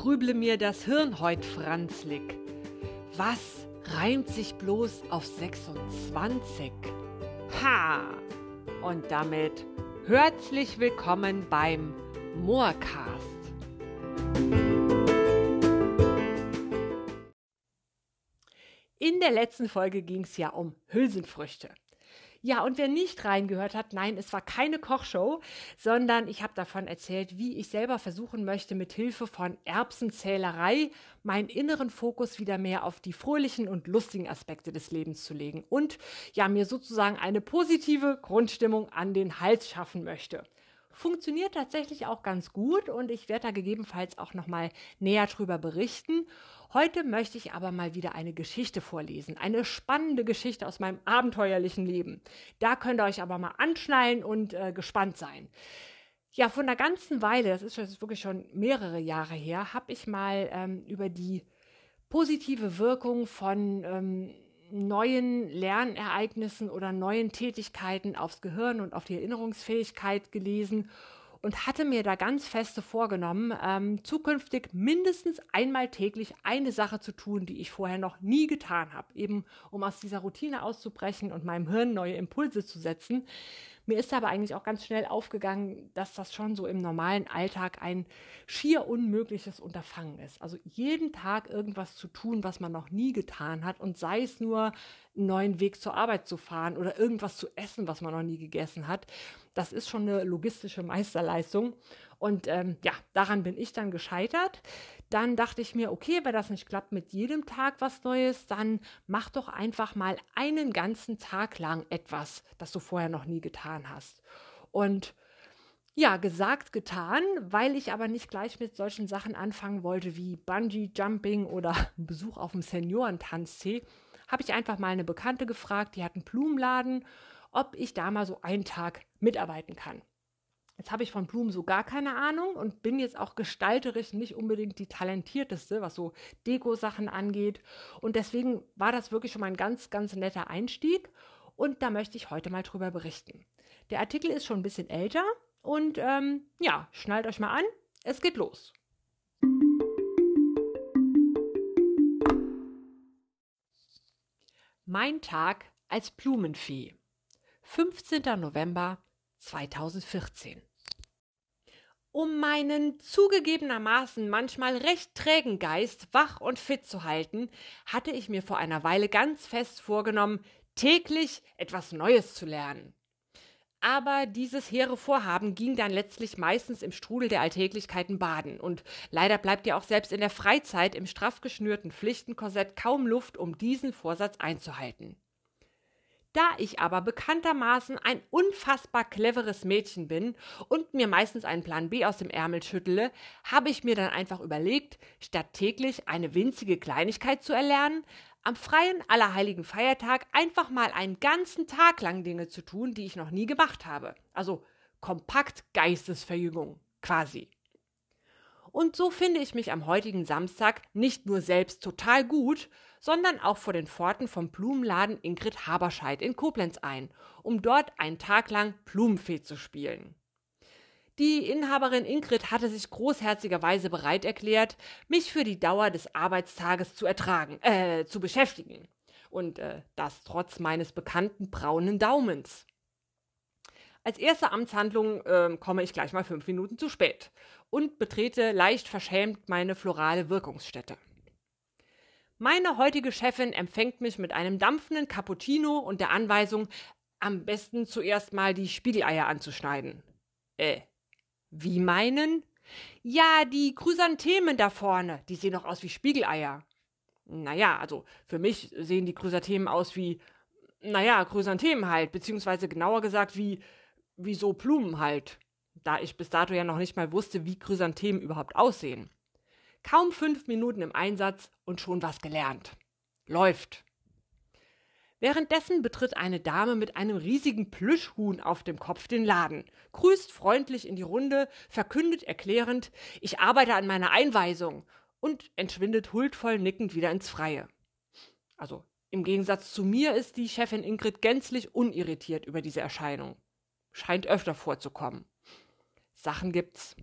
grüble mir das Hirn heut franzlig. Was reimt sich bloß auf 26? Ha! Und damit herzlich willkommen beim Moorcast. In der letzten Folge ging es ja um Hülsenfrüchte. Ja, und wer nicht reingehört hat, nein, es war keine Kochshow, sondern ich habe davon erzählt, wie ich selber versuchen möchte, mit Hilfe von Erbsenzählerei meinen inneren Fokus wieder mehr auf die fröhlichen und lustigen Aspekte des Lebens zu legen und ja, mir sozusagen eine positive Grundstimmung an den Hals schaffen möchte funktioniert tatsächlich auch ganz gut und ich werde da gegebenenfalls auch noch mal näher drüber berichten. Heute möchte ich aber mal wieder eine Geschichte vorlesen, eine spannende Geschichte aus meinem abenteuerlichen Leben. Da könnt ihr euch aber mal anschnallen und äh, gespannt sein. Ja, von der ganzen Weile, das ist, ist wirklich schon mehrere Jahre her, habe ich mal ähm, über die positive Wirkung von ähm, neuen Lernereignissen oder neuen Tätigkeiten aufs Gehirn und auf die Erinnerungsfähigkeit gelesen und hatte mir da ganz feste vorgenommen, ähm, zukünftig mindestens einmal täglich eine Sache zu tun, die ich vorher noch nie getan habe, eben um aus dieser Routine auszubrechen und meinem Hirn neue Impulse zu setzen. Mir ist aber eigentlich auch ganz schnell aufgegangen, dass das schon so im normalen Alltag ein schier unmögliches Unterfangen ist. Also jeden Tag irgendwas zu tun, was man noch nie getan hat und sei es nur einen neuen Weg zur Arbeit zu fahren oder irgendwas zu essen, was man noch nie gegessen hat. Das ist schon eine logistische Meisterleistung. Und ähm, ja, daran bin ich dann gescheitert. Dann dachte ich mir, okay, wenn das nicht klappt mit jedem Tag was Neues, dann mach doch einfach mal einen ganzen Tag lang etwas, das du vorher noch nie getan hast. Und ja, gesagt, getan, weil ich aber nicht gleich mit solchen Sachen anfangen wollte wie Bungee Jumping oder Besuch auf dem Seniorentanztee, habe ich einfach mal eine Bekannte gefragt, die hat einen Blumenladen, ob ich da mal so einen Tag mitarbeiten kann. Jetzt habe ich von Blumen so gar keine Ahnung und bin jetzt auch gestalterisch nicht unbedingt die talentierteste, was so Deko-Sachen angeht. Und deswegen war das wirklich schon mal ein ganz, ganz netter Einstieg. Und da möchte ich heute mal drüber berichten. Der Artikel ist schon ein bisschen älter und ähm, ja, schnallt euch mal an. Es geht los. Mein Tag als Blumenfee. 15. November 2014. Um meinen zugegebenermaßen manchmal recht trägen Geist wach und fit zu halten, hatte ich mir vor einer Weile ganz fest vorgenommen, täglich etwas Neues zu lernen. Aber dieses hehre Vorhaben ging dann letztlich meistens im Strudel der Alltäglichkeiten baden. Und leider bleibt ja auch selbst in der Freizeit im straff geschnürten Pflichtenkorsett kaum Luft, um diesen Vorsatz einzuhalten. Da ich aber bekanntermaßen ein unfassbar cleveres Mädchen bin und mir meistens einen Plan B aus dem Ärmel schüttele, habe ich mir dann einfach überlegt, statt täglich eine winzige Kleinigkeit zu erlernen, am freien Allerheiligen Feiertag einfach mal einen ganzen Tag lang Dinge zu tun, die ich noch nie gemacht habe. Also kompakt Geistesverjüngung quasi. Und so finde ich mich am heutigen Samstag nicht nur selbst total gut, sondern auch vor den Pforten vom Blumenladen Ingrid Haberscheid in Koblenz ein, um dort einen Tag lang Blumenfee zu spielen. Die Inhaberin Ingrid hatte sich großherzigerweise bereit erklärt, mich für die Dauer des Arbeitstages zu ertragen, äh, zu beschäftigen. Und äh, das trotz meines bekannten braunen Daumens. Als erste Amtshandlung äh, komme ich gleich mal fünf Minuten zu spät und betrete leicht verschämt meine florale Wirkungsstätte. Meine heutige Chefin empfängt mich mit einem dampfenden Cappuccino und der Anweisung, am besten zuerst mal die Spiegeleier anzuschneiden. Äh, wie meinen? Ja, die Chrysanthemen da vorne, die sehen doch aus wie Spiegeleier. Naja, also für mich sehen die Chrysanthemen aus wie, naja, Chrysanthemen halt, beziehungsweise genauer gesagt wie, wie so Blumen halt. Da ich bis dato ja noch nicht mal wusste, wie Chrysanthemen überhaupt aussehen. Kaum fünf Minuten im Einsatz und schon was gelernt. Läuft. Währenddessen betritt eine Dame mit einem riesigen Plüschhuhn auf dem Kopf den Laden, grüßt freundlich in die Runde, verkündet erklärend, ich arbeite an meiner Einweisung und entschwindet huldvoll nickend wieder ins Freie. Also im Gegensatz zu mir ist die Chefin Ingrid gänzlich unirritiert über diese Erscheinung. Scheint öfter vorzukommen. Sachen gibt's.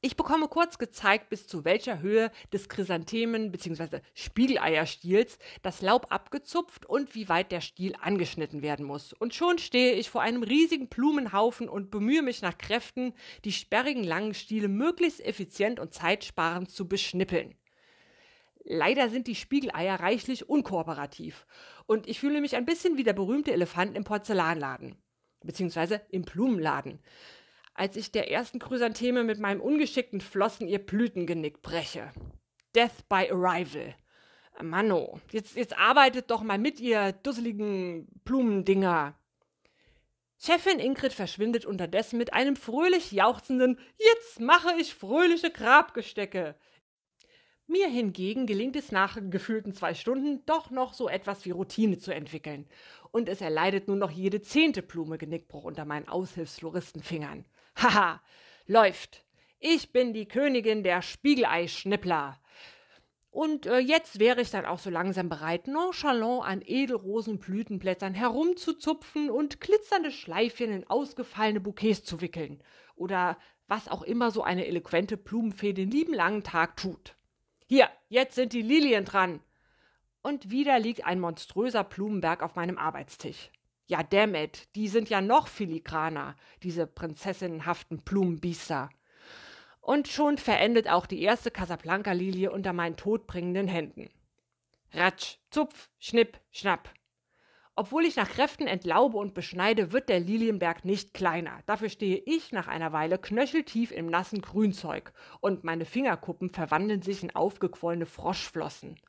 Ich bekomme kurz gezeigt, bis zu welcher Höhe des Chrysanthemen bzw. Spiegeleierstiels das Laub abgezupft und wie weit der Stiel angeschnitten werden muss. Und schon stehe ich vor einem riesigen Blumenhaufen und bemühe mich nach Kräften, die sperrigen langen Stiele möglichst effizient und zeitsparend zu beschnippeln. Leider sind die Spiegeleier reichlich unkooperativ und ich fühle mich ein bisschen wie der berühmte Elefant im Porzellanladen beziehungsweise im Blumenladen als ich der ersten Chrysantheme mit meinem ungeschickten Flossen ihr Blütengenick breche. Death by Arrival. Manno, jetzt, jetzt arbeitet doch mal mit, ihr dusseligen Blumendinger. Chefin Ingrid verschwindet unterdessen mit einem fröhlich jauchzenden Jetzt mache ich fröhliche Grabgestecke. Mir hingegen gelingt es nach gefühlten zwei Stunden doch noch so etwas wie Routine zu entwickeln. Und es erleidet nur noch jede zehnte Blume Genickbruch unter meinen Aushilfsfloristenfingern. Haha, läuft. Ich bin die Königin der Spiegeleischnippler. Und äh, jetzt wäre ich dann auch so langsam bereit, nonchalant an Edelrosenblütenblättern herumzuzupfen und glitzernde Schleifchen in ausgefallene Bouquets zu wickeln. Oder was auch immer so eine eloquente Blumenfee den lieben langen Tag tut. Hier, jetzt sind die Lilien dran. Und wieder liegt ein monströser Blumenberg auf meinem Arbeitstisch. Ja, damn it, die sind ja noch filigraner, diese prinzessinnenhaften Blumenbiester. Und schon verendet auch die erste Casablanca-Lilie unter meinen todbringenden Händen. Ratsch, Zupf, Schnipp, Schnapp. Obwohl ich nach Kräften entlaube und beschneide, wird der Lilienberg nicht kleiner. Dafür stehe ich nach einer Weile knöcheltief im nassen Grünzeug und meine Fingerkuppen verwandeln sich in aufgequollene Froschflossen.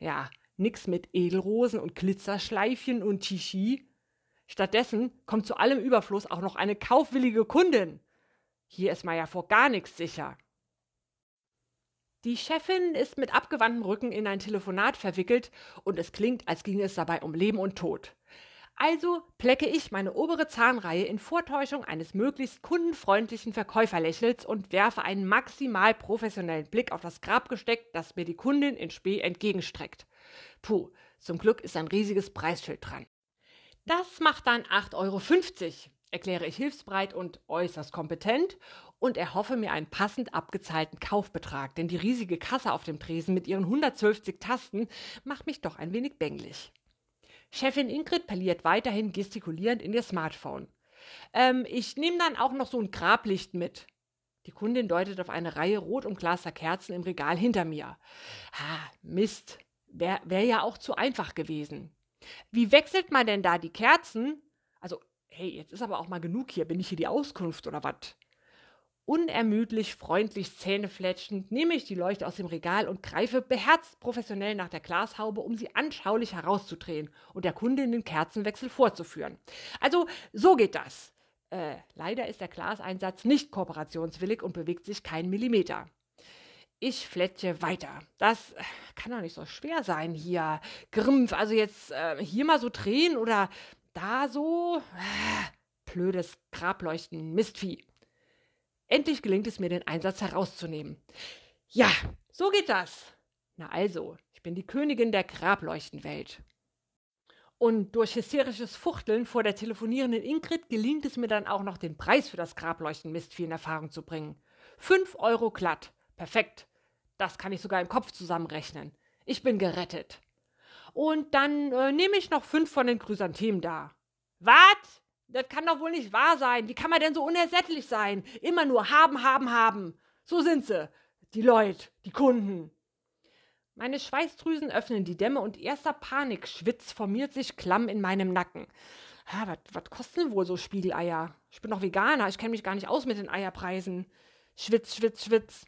Ja, nix mit Edelrosen und Glitzerschleifchen und Tichi. Stattdessen kommt zu allem Überfluss auch noch eine kaufwillige Kundin. Hier ist man ja vor gar nichts sicher. Die Chefin ist mit abgewandtem Rücken in ein Telefonat verwickelt und es klingt, als ginge es dabei um Leben und Tod. Also plecke ich meine obere Zahnreihe in Vortäuschung eines möglichst kundenfreundlichen Verkäuferlächels und werfe einen maximal professionellen Blick auf das Grabgesteck, das mir die Kundin in Spee entgegenstreckt. Puh, zum Glück ist ein riesiges Preisschild dran. Das macht dann 8,50 Euro, erkläre ich hilfsbereit und äußerst kompetent und erhoffe mir einen passend abgezahlten Kaufbetrag, denn die riesige Kasse auf dem Tresen mit ihren 112 Tasten macht mich doch ein wenig bänglich. Chefin Ingrid parliert weiterhin gestikulierend in ihr Smartphone. Ähm, ich nehme dann auch noch so ein Grablicht mit. Die Kundin deutet auf eine Reihe rot umglaster Kerzen im Regal hinter mir. Ah, Mist. Wäre wär ja auch zu einfach gewesen. Wie wechselt man denn da die Kerzen? Also, hey, jetzt ist aber auch mal genug hier. Bin ich hier die Auskunft oder was? Unermüdlich, freundlich, zähnefletschend nehme ich die Leuchte aus dem Regal und greife beherzt professionell nach der Glashaube, um sie anschaulich herauszudrehen und der Kundin den Kerzenwechsel vorzuführen. Also, so geht das. Äh, leider ist der Glaseinsatz nicht kooperationswillig und bewegt sich keinen Millimeter. Ich fletche weiter. Das äh, kann doch nicht so schwer sein hier. Grimpf, also jetzt äh, hier mal so drehen oder da so. Äh, blödes Grableuchten, Mistvieh. Endlich gelingt es mir, den Einsatz herauszunehmen. Ja, so geht das. Na also, ich bin die Königin der Grableuchtenwelt. Und durch hysterisches Fuchteln vor der telefonierenden Ingrid gelingt es mir dann auch noch, den Preis für das Grableuchten-Mistvieh in Erfahrung zu bringen. Fünf Euro glatt. Perfekt. Das kann ich sogar im Kopf zusammenrechnen. Ich bin gerettet. Und dann äh, nehme ich noch fünf von den Chrysanthemen da. Was? Das kann doch wohl nicht wahr sein. Wie kann man denn so unersättlich sein? Immer nur haben, haben, haben. So sind sie. Die Leute, die Kunden. Meine Schweißdrüsen öffnen die Dämme und erster Panikschwitz formiert sich klamm in meinem Nacken. Was kosten wohl so Spiegeleier? Ich bin doch Veganer, ich kenne mich gar nicht aus mit den Eierpreisen. Schwitz, schwitz, schwitz.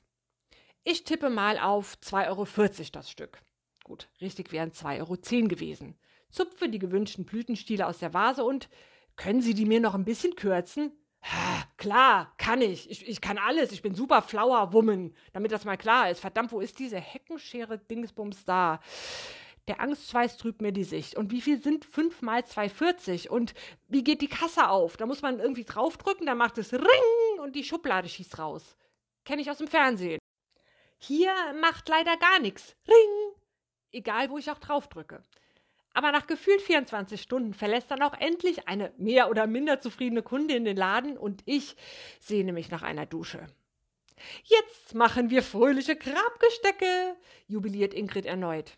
Ich tippe mal auf 2,40 Euro das Stück. Gut, richtig wären 2,10 Euro gewesen. Zupfe die gewünschten Blütenstiele aus der Vase und können Sie die mir noch ein bisschen kürzen? Klar, kann ich. ich. Ich kann alles. Ich bin super Flower Woman, damit das mal klar ist. Verdammt, wo ist diese Heckenschere Dingsbums da? Der Angstschweiß trübt mir die Sicht. Und wie viel sind 5 mal 2,40? Und wie geht die Kasse auf? Da muss man irgendwie draufdrücken, dann macht es Ring und die Schublade schießt raus. Kenne ich aus dem Fernsehen. Hier macht leider gar nichts. Ring! Egal, wo ich auch draufdrücke. Aber nach gefühlt 24 Stunden verlässt dann auch endlich eine mehr oder minder zufriedene Kundin den Laden und ich sehne mich nach einer Dusche. Jetzt machen wir fröhliche Grabgestecke, jubiliert Ingrid erneut.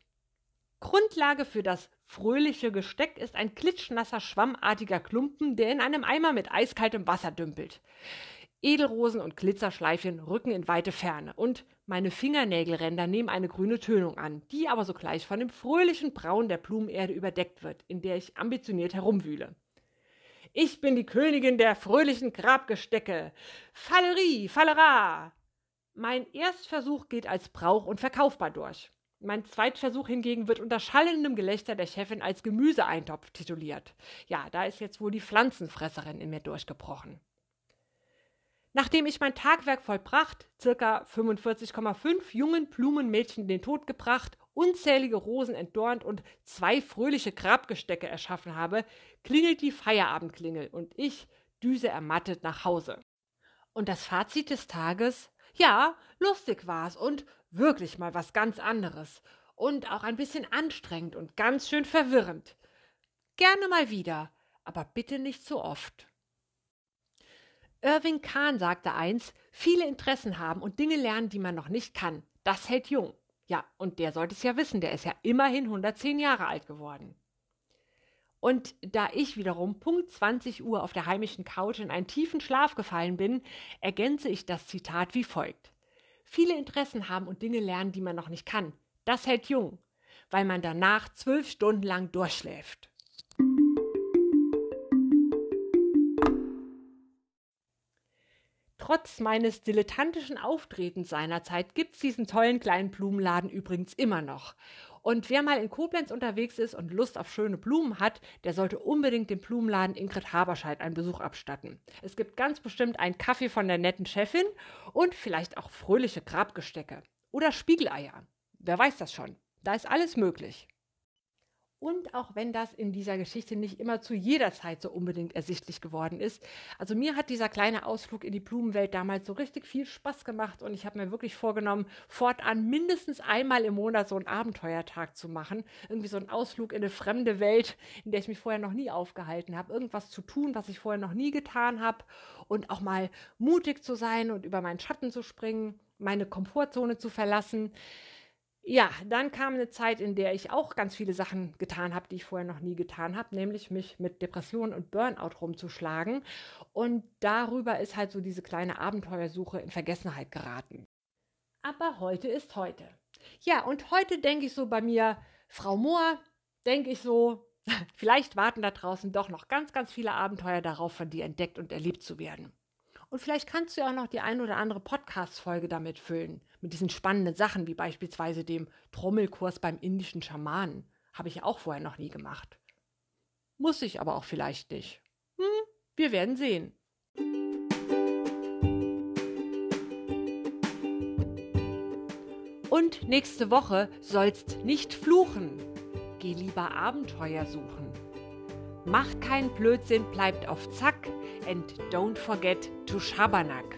Grundlage für das fröhliche Gesteck ist ein klitschnasser, schwammartiger Klumpen, der in einem Eimer mit eiskaltem Wasser dümpelt. Edelrosen und Glitzerschleifchen rücken in weite Ferne und meine Fingernägelränder nehmen eine grüne Tönung an, die aber sogleich von dem fröhlichen Braun der Blumenerde überdeckt wird, in der ich ambitioniert herumwühle. Ich bin die Königin der fröhlichen Grabgestecke. Fallerie, Fallera! Mein Erstversuch geht als Brauch und verkaufbar durch. Mein Zweitversuch hingegen wird unter schallendem Gelächter der Chefin als Gemüseeintopf tituliert. Ja, da ist jetzt wohl die Pflanzenfresserin in mir durchgebrochen. Nachdem ich mein Tagwerk vollbracht, circa 45,5 jungen Blumenmädchen den Tod gebracht, unzählige Rosen entdornt und zwei fröhliche Grabgestecke erschaffen habe, klingelt die Feierabendklingel und ich düse ermattet nach Hause. Und das Fazit des Tages? Ja, lustig war's und wirklich mal was ganz anderes. Und auch ein bisschen anstrengend und ganz schön verwirrend. Gerne mal wieder, aber bitte nicht so oft. Irving Kahn sagte eins, viele Interessen haben und Dinge lernen, die man noch nicht kann. Das hält jung. Ja, und der sollte es ja wissen, der ist ja immerhin 110 Jahre alt geworden. Und da ich wiederum Punkt 20 Uhr auf der heimischen Couch in einen tiefen Schlaf gefallen bin, ergänze ich das Zitat wie folgt viele Interessen haben und Dinge lernen, die man noch nicht kann. Das hält jung, weil man danach zwölf Stunden lang durchschläft. Trotz meines dilettantischen Auftretens seinerzeit gibt's diesen tollen kleinen Blumenladen übrigens immer noch. Und wer mal in Koblenz unterwegs ist und Lust auf schöne Blumen hat, der sollte unbedingt dem Blumenladen Ingrid Haberscheid einen Besuch abstatten. Es gibt ganz bestimmt einen Kaffee von der netten Chefin und vielleicht auch fröhliche Grabgestecke. Oder Spiegeleier. Wer weiß das schon. Da ist alles möglich. Und auch wenn das in dieser Geschichte nicht immer zu jeder Zeit so unbedingt ersichtlich geworden ist. Also mir hat dieser kleine Ausflug in die Blumenwelt damals so richtig viel Spaß gemacht und ich habe mir wirklich vorgenommen, fortan mindestens einmal im Monat so einen Abenteuertag zu machen. Irgendwie so einen Ausflug in eine fremde Welt, in der ich mich vorher noch nie aufgehalten habe. Irgendwas zu tun, was ich vorher noch nie getan habe. Und auch mal mutig zu sein und über meinen Schatten zu springen, meine Komfortzone zu verlassen. Ja, dann kam eine Zeit, in der ich auch ganz viele Sachen getan habe, die ich vorher noch nie getan habe, nämlich mich mit Depressionen und Burnout rumzuschlagen. Und darüber ist halt so diese kleine Abenteuersuche in Vergessenheit geraten. Aber heute ist heute. Ja, und heute denke ich so bei mir, Frau Mohr, denke ich so, vielleicht warten da draußen doch noch ganz, ganz viele Abenteuer darauf, von dir entdeckt und erlebt zu werden. Und vielleicht kannst du ja auch noch die ein oder andere Podcast-Folge damit füllen. Mit diesen spannenden Sachen, wie beispielsweise dem Trommelkurs beim indischen Schamanen. Habe ich ja auch vorher noch nie gemacht. Muss ich aber auch vielleicht nicht. Hm, wir werden sehen. Und nächste Woche sollst nicht fluchen. Geh lieber Abenteuer suchen. Macht keinen Blödsinn, bleibt auf Zack and don't forget to Schabernack.